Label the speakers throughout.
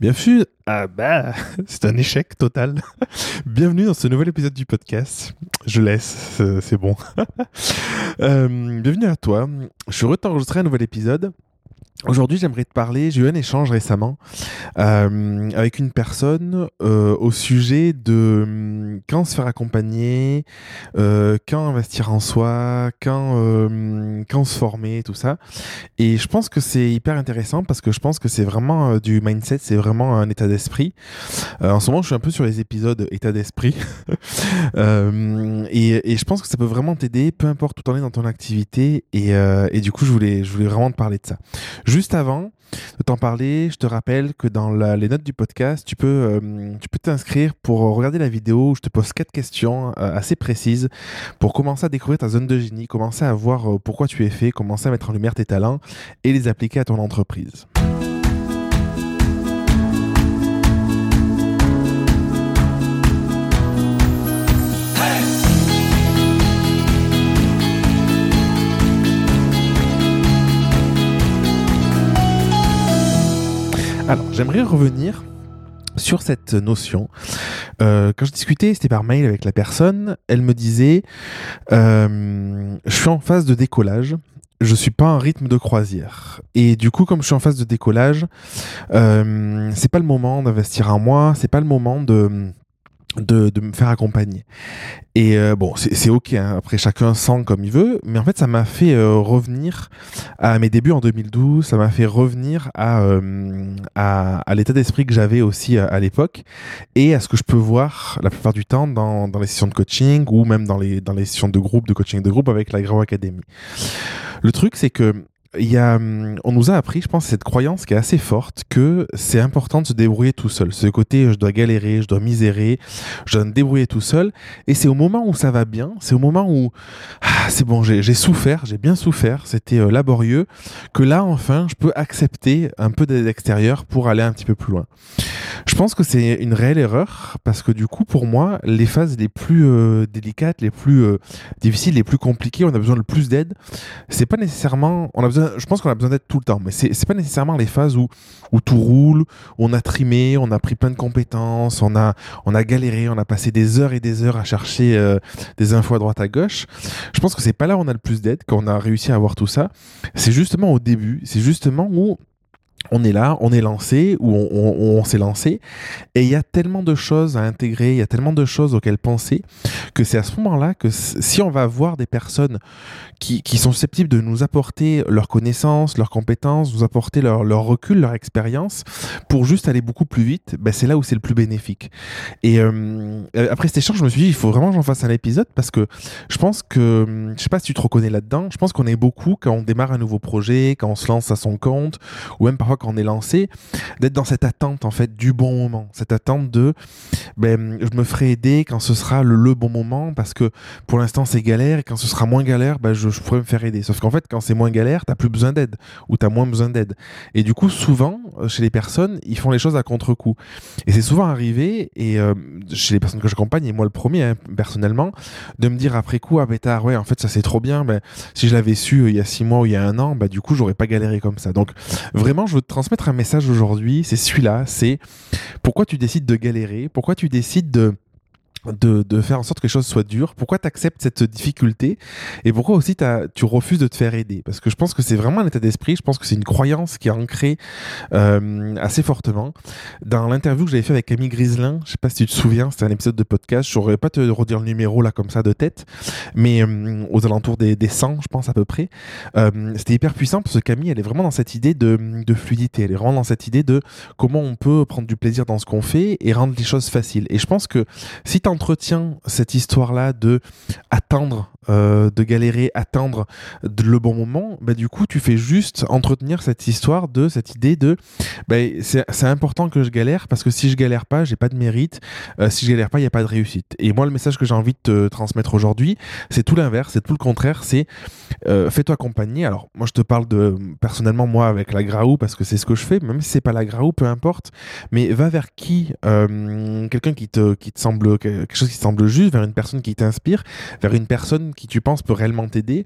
Speaker 1: Bienvenue. Ah bah, c'est un échec total. Bienvenue dans ce nouvel épisode du podcast. Je laisse, c'est- bon. Euh, bienvenue à toi. Je suis heureux de t'enregistrer un nouvel épisode. Aujourd'hui, j'aimerais te parler. J'ai eu un échange récemment euh, avec une personne euh, au sujet de hum, quand se faire accompagner, euh, quand investir en soi, quand, quand se former, tout ça. Et je pense que c'est hyper intéressant parce que je pense que c'est vraiment du mindset, c'est vraiment un état d'esprit. En ce moment, je suis un peu sur les épisodes état d'esprit. Et, et je pense que ça peut vraiment t'aider, peu importe où t'en es dans ton activité. Et, et du coup, je voulais, je voulais vraiment te parler de ça. Juste avant de t'en parler, je te rappelle que dans les notes du podcast, tu peux, euh, tu peux t'inscrire pour regarder la vidéo où je te pose quatre questions euh, assez précises pour commencer à découvrir ta zone de génie, commencer à voir euh, pourquoi tu es fait, commencer à mettre en lumière tes talents et les appliquer à ton entreprise. Alors, j'aimerais revenir sur cette notion. Euh, quand je discutais, c'était par mail avec la personne, elle me disait euh, Je suis en phase de décollage. Je suis pas en rythme de croisière. Et du coup, comme je suis en phase de décollage, euh, c'est pas le moment d'investir en moi, c'est pas le moment de, de, de me faire accompagner. Et euh, bon, c'est ok, hein, après chacun sent comme il veut, mais en fait, ça m'a fait euh, revenir à mes débuts en 2012, ça m'a fait revenir à, euh, à, à l'état d'esprit que j'avais aussi à, à l'époque et à ce que je peux voir la plupart du temps dans, dans les sessions de coaching ou même dans les, dans les sessions de groupe, de coaching de groupe avec la Grau Academy. Le truc, c'est que il y a, hum, on nous a appris, je pense, cette croyance qui est assez forte que c'est important de se débrouiller tout seul. Ce côté, je dois galérer, je dois misérer, je dois me débrouiller tout seul. Et c'est au moment où ça va bien, c'est au moment où ah, c'est bon, j'ai souffert, j'ai bien souffert, c'était euh, laborieux, que là, enfin, je peux accepter un peu d'aide extérieure pour aller un petit peu plus loin. Je pense que c'est une réelle erreur parce que du coup, pour moi, les phases les plus euh, délicates, les plus euh, difficiles, les plus compliquées, on a besoin de plus d'aide. C'est pas nécessairement, on a besoin, je pense qu'on a besoin d'aide tout le temps, mais c'est pas nécessairement les phases où où tout roule, où on a trimé, on a pris plein de compétences, on a on a galéré, on a passé des heures et des heures à chercher euh, des infos à droite à gauche. Je pense que c'est pas là où on a le plus d'aide, quand on a réussi à avoir tout ça. C'est justement au début, c'est justement où on est là, on est lancé, ou on, s'est lancé, et il y a tellement de choses à intégrer, il y a tellement de choses auxquelles penser, que c'est à ce moment-là que si on va voir des personnes qui, sont susceptibles de nous apporter leurs connaissances, leurs compétences, nous apporter leur, recul, leur expérience, pour juste aller beaucoup plus vite, ben c'est là où c'est le plus bénéfique. Et euh, après cet échange, je me suis dit, il faut vraiment que j'en fasse un épisode, parce que je pense que, je sais pas si tu te reconnais là-dedans, je pense qu'on est beaucoup quand on démarre un nouveau projet, quand on se lance à son compte, ou même parfois quand on est lancé, d'être dans cette attente en fait du bon moment, cette attente de ben, je me ferai aider quand ce sera le, le bon moment parce que pour l'instant c'est galère et quand ce sera moins galère, ben, je, je pourrais me faire aider. Sauf qu'en fait quand c'est moins galère, t'as plus besoin d'aide ou t'as moins besoin d'aide. Et du coup souvent euh, chez les personnes, ils font les choses à contre-coup. Et c'est souvent arrivé et euh, chez les personnes que j'accompagne et moi le premier hein, personnellement, de me dire après coup ah bêtard ouais en fait ça c'est trop bien, ben, si je l'avais su euh, il y a six mois ou il y a un an, bah du coup j'aurais pas galéré comme ça. Donc Vraiment, je veux transmettre un message aujourd'hui, c'est celui-là, c'est pourquoi tu décides de galérer, pourquoi tu décides de, de, de faire en sorte que les choses soient dures, pourquoi tu acceptes cette difficulté et pourquoi aussi tu refuses de te faire aider? Parce que je pense que c'est vraiment un état d'esprit, je pense que c'est une croyance qui est ancrée euh, assez fortement. Dans l'interview que j'avais fait avec Camille Griselin, je sais pas si tu te souviens, c'était un épisode de podcast, je saurais pas te redire le numéro là comme ça de tête, mais euh, aux alentours des, des 100, je pense à peu près. Euh, c'était hyper puissant parce que Camille, elle est vraiment dans cette idée de, de fluidité, elle est vraiment dans cette idée de comment on peut prendre du plaisir dans ce qu'on fait et rendre les choses faciles. Et je pense que si tu entretiens cette histoire-là de attendre, euh, de galérer, attendre le bon moment, bah, du coup, tu fais juste entretenir cette histoire de cette idée de bah, c'est important que je galère parce que si je galère pas, j'ai pas de mérite. Euh, si je galère pas, il n'y a pas de réussite. Et moi, le message que j'ai envie de te transmettre aujourd'hui, c'est tout l'inverse, c'est tout le contraire, c'est euh, fais-toi accompagner. Alors, moi, je te parle de personnellement, moi, avec la Graou, parce que c'est ce que je fais, même si c'est pas la Graou, peu importe. Mais va vers qui Quelqu'un qui te, qui te semble, quelque chose qui te semble juste, vers une personne qui t'inspire, vers une personne qui tu penses peut réellement t'aider.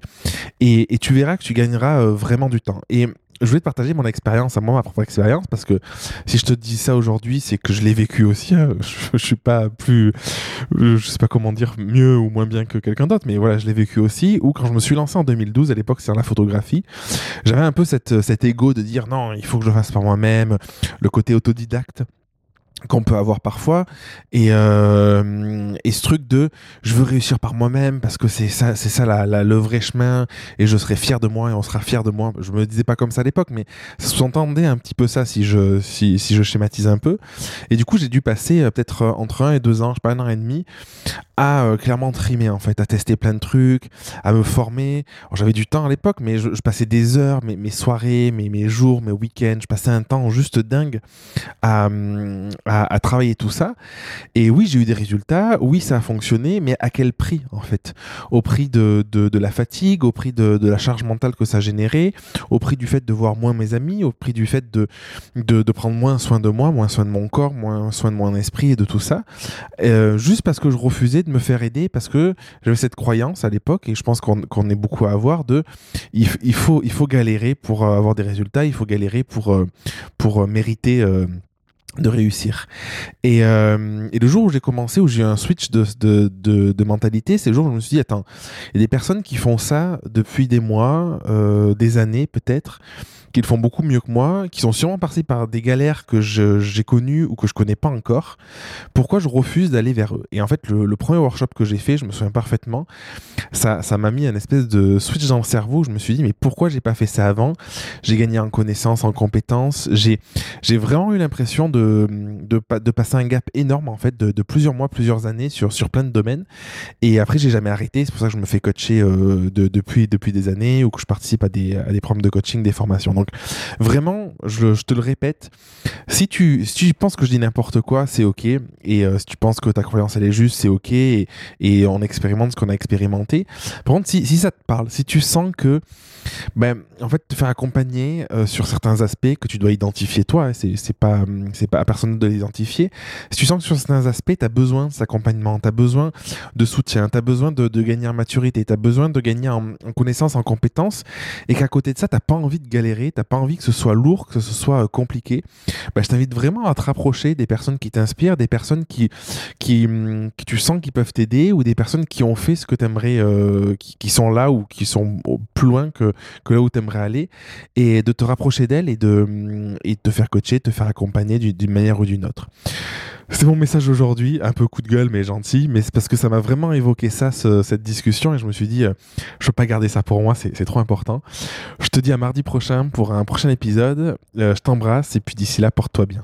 Speaker 1: Et, tu verras que tu gagneras euh, vraiment du temps. Et je voulais te partager mon expérience à moi, ma propre expérience, parce que si je te dis ça aujourd'hui, c'est que je l'ai vécu aussi. Hein. Je, je, suis pas plus, je sais pas comment dire, mieux ou moins bien que quelqu'un d'autre, mais voilà, je l'ai vécu aussi. Ou quand je me suis lancé en 2012, à l'époque, c'est la photographie, j'avais un peu cette, cet ego de dire non, il faut que je fasse par moi-même, le côté autodidacte qu'on peut avoir parfois. Et, euh, et ce truc de je veux réussir par moi-même parce que c'est ça c'est ça la, la, le vrai chemin et je serai fier de moi et on sera fier de moi. Je me disais pas comme ça à l'époque mais ça sous-entendait un petit peu ça si je si, si je schématise un peu. Et du coup j'ai dû passer euh, peut-être euh, entre un et deux ans je sais pas un an et demi à euh, clairement trimer en fait à tester plein de trucs à me former j'avais du temps à l'époque mais je, passais des heures mes, mes soirées mes, mes jours mes week-ends je passais un temps juste dingue à à, travailler tout ça. Et oui, j'ai eu des résultats, oui, ça a fonctionné, mais à quel prix en fait? Au prix de, de, de, la fatigue, au prix de, de la charge mentale que ça générait, au prix du fait de voir moins mes amis, au prix du fait de, de, de prendre moins soin de moi, moins soin de mon corps, moins soin de mon esprit et de tout ça. Euh, juste parce que je refusais de me faire aider, parce que j'avais cette croyance à l'époque, et je pense qu'on qu est beaucoup à avoir, de il, il, faut, il faut galérer pour avoir des résultats, il faut galérer pour, euh, pour mériter. Euh, de réussir. Et, euh, et, le jour où j'ai commencé, où j'ai eu un switch de, de, de, mentalité, c'est le jour où je me suis dit, attends, il y a des personnes qui font ça depuis des mois, euh, des années peut-être, qu'ils font beaucoup mieux que moi, qui sont sûrement passés par des galères que j'ai connues ou que je connais pas encore. Pourquoi je refuse d'aller vers eux? Et en fait, le, le premier workshop que j'ai fait, je me souviens parfaitement, ça ça m'a mis un espèce de switch dans le cerveau. Je me suis dit, mais pourquoi j'ai pas fait ça avant? J'ai gagné en connaissances, en compétences. J'ai vraiment eu l'impression de, de, passer un gap énorme en fait de, plusieurs mois, plusieurs années sur sur plein de domaines. Et après, j'ai jamais arrêté. C'est pour ça que je me fais coacher euh, de, depuis depuis des années ou que je participe à des à des programmes de coaching, des formations. Donc vraiment, je, te le répète, si tu, si tu penses que je dis n'importe quoi, c'est ok. Et euh, si tu penses que ta croyance elle est juste, c'est ok. Et, on expérimente ce qu'on a expérimenté. Par contre, si, si ça te parle, si tu sens que ben, en fait, te faire accompagner euh, sur certains aspects que tu dois identifier toi, hein, c'est pas, c'est à personne de l'identifier. Si tu sens que sur certains aspects, tu as besoin de cet tu as besoin de soutien, tu as besoin de, gagner en maturité, tu as besoin de gagner en, en connaissance, en compétences, et qu'à côté de ça, tu pas envie de galérer, tu pas envie que ce soit lourd, que ce soit euh, compliqué, ben, je t'invite vraiment à te rapprocher des personnes qui t'inspirent, des personnes qui, qui, qui, tu sens qui peuvent t'aider, ou des personnes qui ont fait ce que tu aimerais, euh, qui, qui sont là ou qui sont plus loin que que, là où tu aimerais aller, et de te rapprocher d'elle et de, et de te faire coacher, te faire accompagner d'une manière ou d'une autre. C'est mon message aujourd'hui, un peu coup de gueule mais gentil, mais c'est parce que ça m'a vraiment évoqué ça, ce, cette discussion, et je me suis dit, euh, je peux pas garder ça pour moi, c'est trop important. Je te dis à mardi prochain pour un prochain épisode, euh, je t'embrasse, et puis d'ici là, porte-toi bien.